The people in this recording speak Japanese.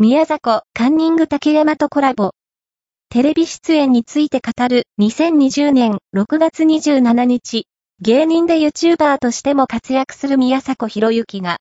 宮迫、カンニング竹山とコラボ。テレビ出演について語る2020年6月27日、芸人で YouTuber としても活躍する宮迫博之が、